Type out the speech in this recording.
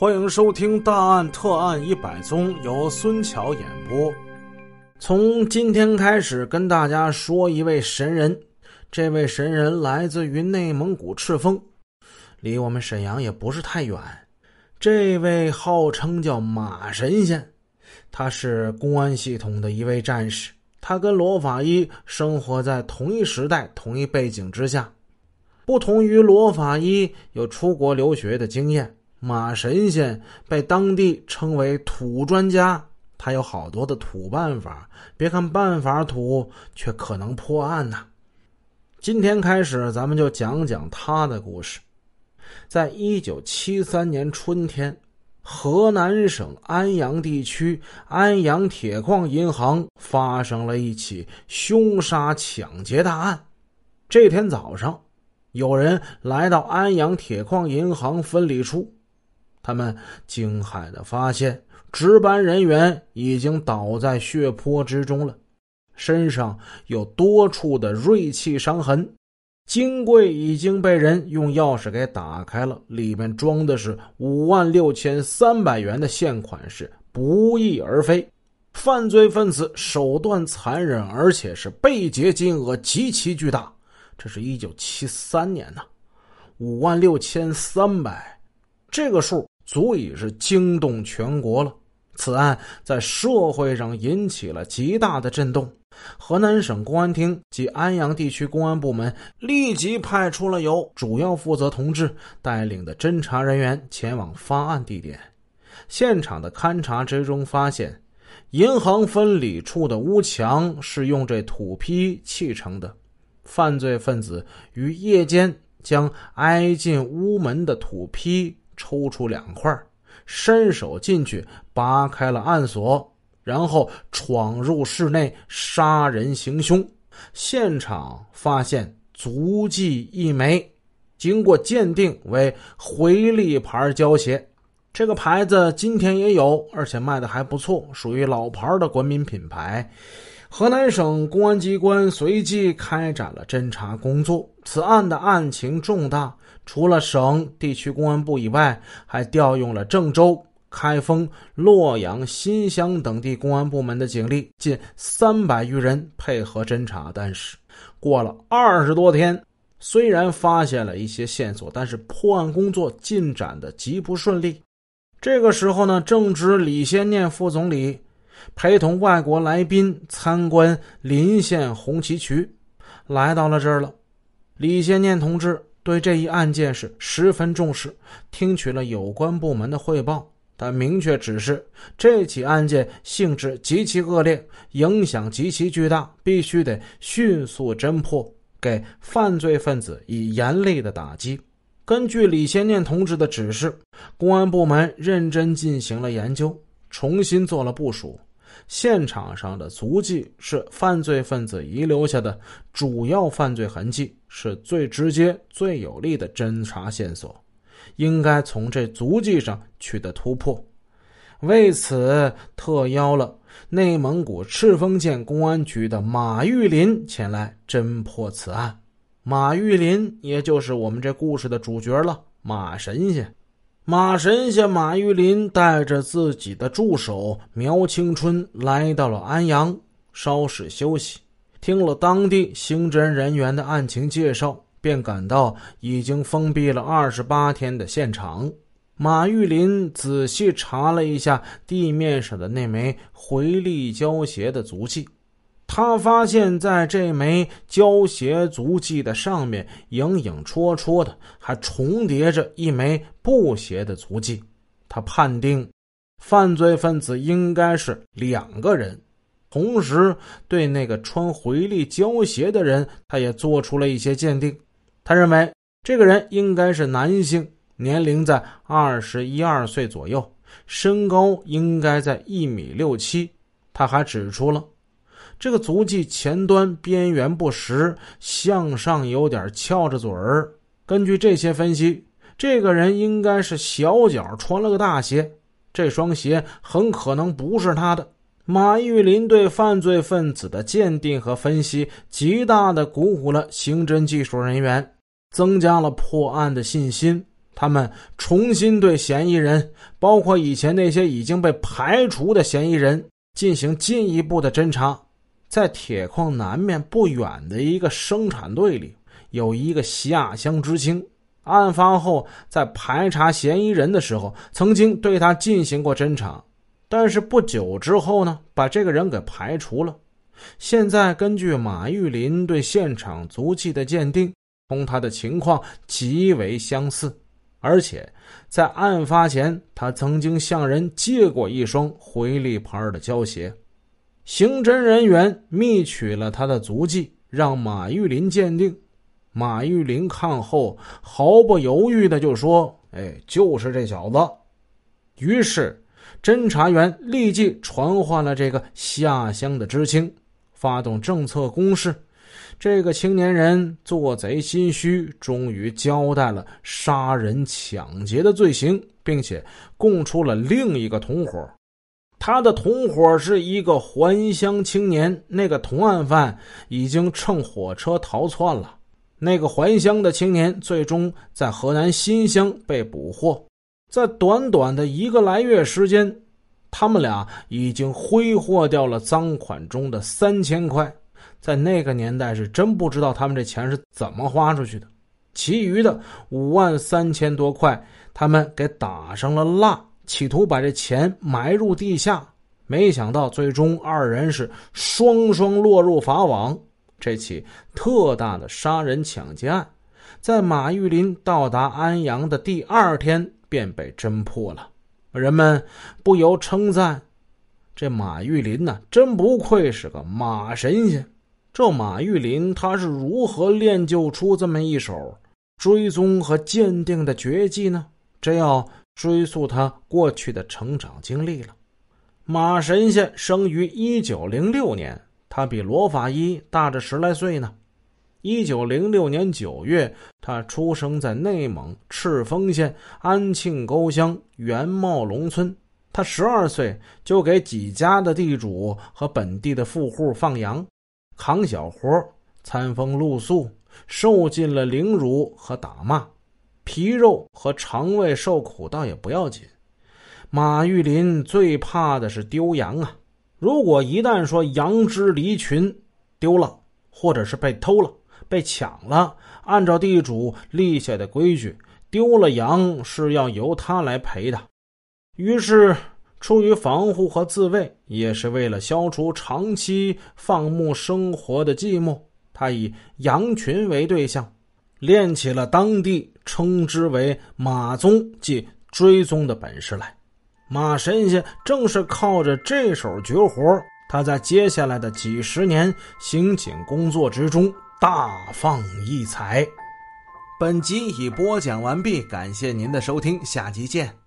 欢迎收听《大案特案一百宗》，由孙桥演播。从今天开始，跟大家说一位神人。这位神人来自于内蒙古赤峰，离我们沈阳也不是太远。这位号称叫马神仙，他是公安系统的一位战士。他跟罗法医生活在同一时代、同一背景之下。不同于罗法医有出国留学的经验。马神仙被当地称为土专家，他有好多的土办法。别看办法土，却可能破案呐。今天开始，咱们就讲讲他的故事。在一九七三年春天，河南省安阳地区安阳铁矿银行发生了一起凶杀抢劫大案。这天早上，有人来到安阳铁矿银行分理处。他们惊骇的发现，值班人员已经倒在血泊之中了，身上有多处的锐器伤痕。金柜已经被人用钥匙给打开了，里面装的是五万六千三百元的现款是不翼而飞。犯罪分子手段残忍，而且是被劫金额极其巨大。这是一九七三年呐，五万六千三百，这个数。足以是惊动全国了。此案在社会上引起了极大的震动。河南省公安厅及安阳地区公安部门立即派出了由主要负责同志带领的侦查人员前往发案地点。现场的勘查之中发现，银行分理处的屋墙是用这土坯砌成的。犯罪分子于夜间将挨进屋门的土坯。抽出两块，伸手进去拔开了暗锁，然后闯入室内杀人行凶。现场发现足迹一枚，经过鉴定为回力牌胶鞋。这个牌子今天也有，而且卖的还不错，属于老牌的国民品牌。河南省公安机关随即开展了侦查工作。此案的案情重大。除了省地区公安部以外，还调用了郑州、开封、洛阳、新乡等地公安部门的警力，近三百余人配合侦查。但是，过了二十多天，虽然发现了一些线索，但是破案工作进展的极不顺利。这个时候呢，正值李先念副总理陪同外国来宾参观临县红旗渠，来到了这儿了。李先念同志。对这一案件是十分重视，听取了有关部门的汇报，他明确指示这起案件性质极其恶劣，影响极其巨大，必须得迅速侦破，给犯罪分子以严厉的打击。根据李先念同志的指示，公安部门认真进行了研究，重新做了部署。现场上的足迹是犯罪分子遗留下的主要犯罪痕迹，是最直接、最有力的侦查线索，应该从这足迹上取得突破。为此，特邀了内蒙古赤峰县公安局的马玉林前来侦破此案。马玉林，也就是我们这故事的主角了，马神仙。马神仙马玉林带着自己的助手苗青春来到了安阳，稍事休息，听了当地刑侦人员的案情介绍，便赶到已经封闭了二十八天的现场。马玉林仔细查了一下地面上的那枚回力胶鞋的足迹。他发现，在这枚胶鞋足迹的上面，影影绰绰的还重叠着一枚布鞋的足迹。他判定，犯罪分子应该是两个人。同时，对那个穿回力胶鞋的人，他也做出了一些鉴定。他认为，这个人应该是男性，年龄在二十一二岁左右，身高应该在一米六七。他还指出了。这个足迹前端边缘不实，向上有点翘着嘴儿。根据这些分析，这个人应该是小脚穿了个大鞋，这双鞋很可能不是他的。马玉林对犯罪分子的鉴定和分析，极大的鼓舞了刑侦技术人员，增加了破案的信心。他们重新对嫌疑人，包括以前那些已经被排除的嫌疑人，进行进一步的侦查。在铁矿南面不远的一个生产队里，有一个下乡知青。案发后，在排查嫌疑人的时候，曾经对他进行过侦查，但是不久之后呢，把这个人给排除了。现在根据马玉林对现场足迹的鉴定，同他的情况极为相似。而且，在案发前，他曾经向人借过一双回力牌的胶鞋。刑侦人员密取了他的足迹，让马玉林鉴定。马玉林看后毫不犹豫的就说：“哎，就是这小子。”于是，侦查员立即传唤了这个下乡的知青，发动政策攻势。这个青年人做贼心虚，终于交代了杀人抢劫的罪行，并且供出了另一个同伙。他的同伙是一个还乡青年，那个同案犯已经乘火车逃窜了。那个还乡的青年最终在河南新乡被捕获，在短短的一个来月时间，他们俩已经挥霍掉了赃款中的三千块。在那个年代，是真不知道他们这钱是怎么花出去的。其余的五万三千多块，他们给打上了蜡，企图把这钱埋入地下。没想到，最终二人是双双落入法网。这起特大的杀人抢劫案，在马玉林到达安阳的第二天便被侦破了。人们不由称赞：这马玉林呢，真不愧是个马神仙。这马玉林他是如何练就出这么一手追踪和鉴定的绝技呢？这要追溯他过去的成长经历了。马神仙生于一九零六年，他比罗法医大着十来岁呢。一九零六年九月，他出生在内蒙赤峰县安庆沟乡元茂龙村。他十二岁就给几家的地主和本地的富户放羊。扛小活餐风露宿，受尽了凌辱和打骂，皮肉和肠胃受苦倒也不要紧。马玉林最怕的是丢羊啊！如果一旦说羊只离群丢了，或者是被偷了、被抢了，按照地主立下的规矩，丢了羊是要由他来赔的。于是。出于防护和自卫，也是为了消除长期放牧生活的寂寞，他以羊群为对象，练起了当地称之为“马宗”即追踪的本事来。马神仙正是靠着这手绝活，他在接下来的几十年刑警工作之中大放异彩。本集已播讲完毕，感谢您的收听，下集见。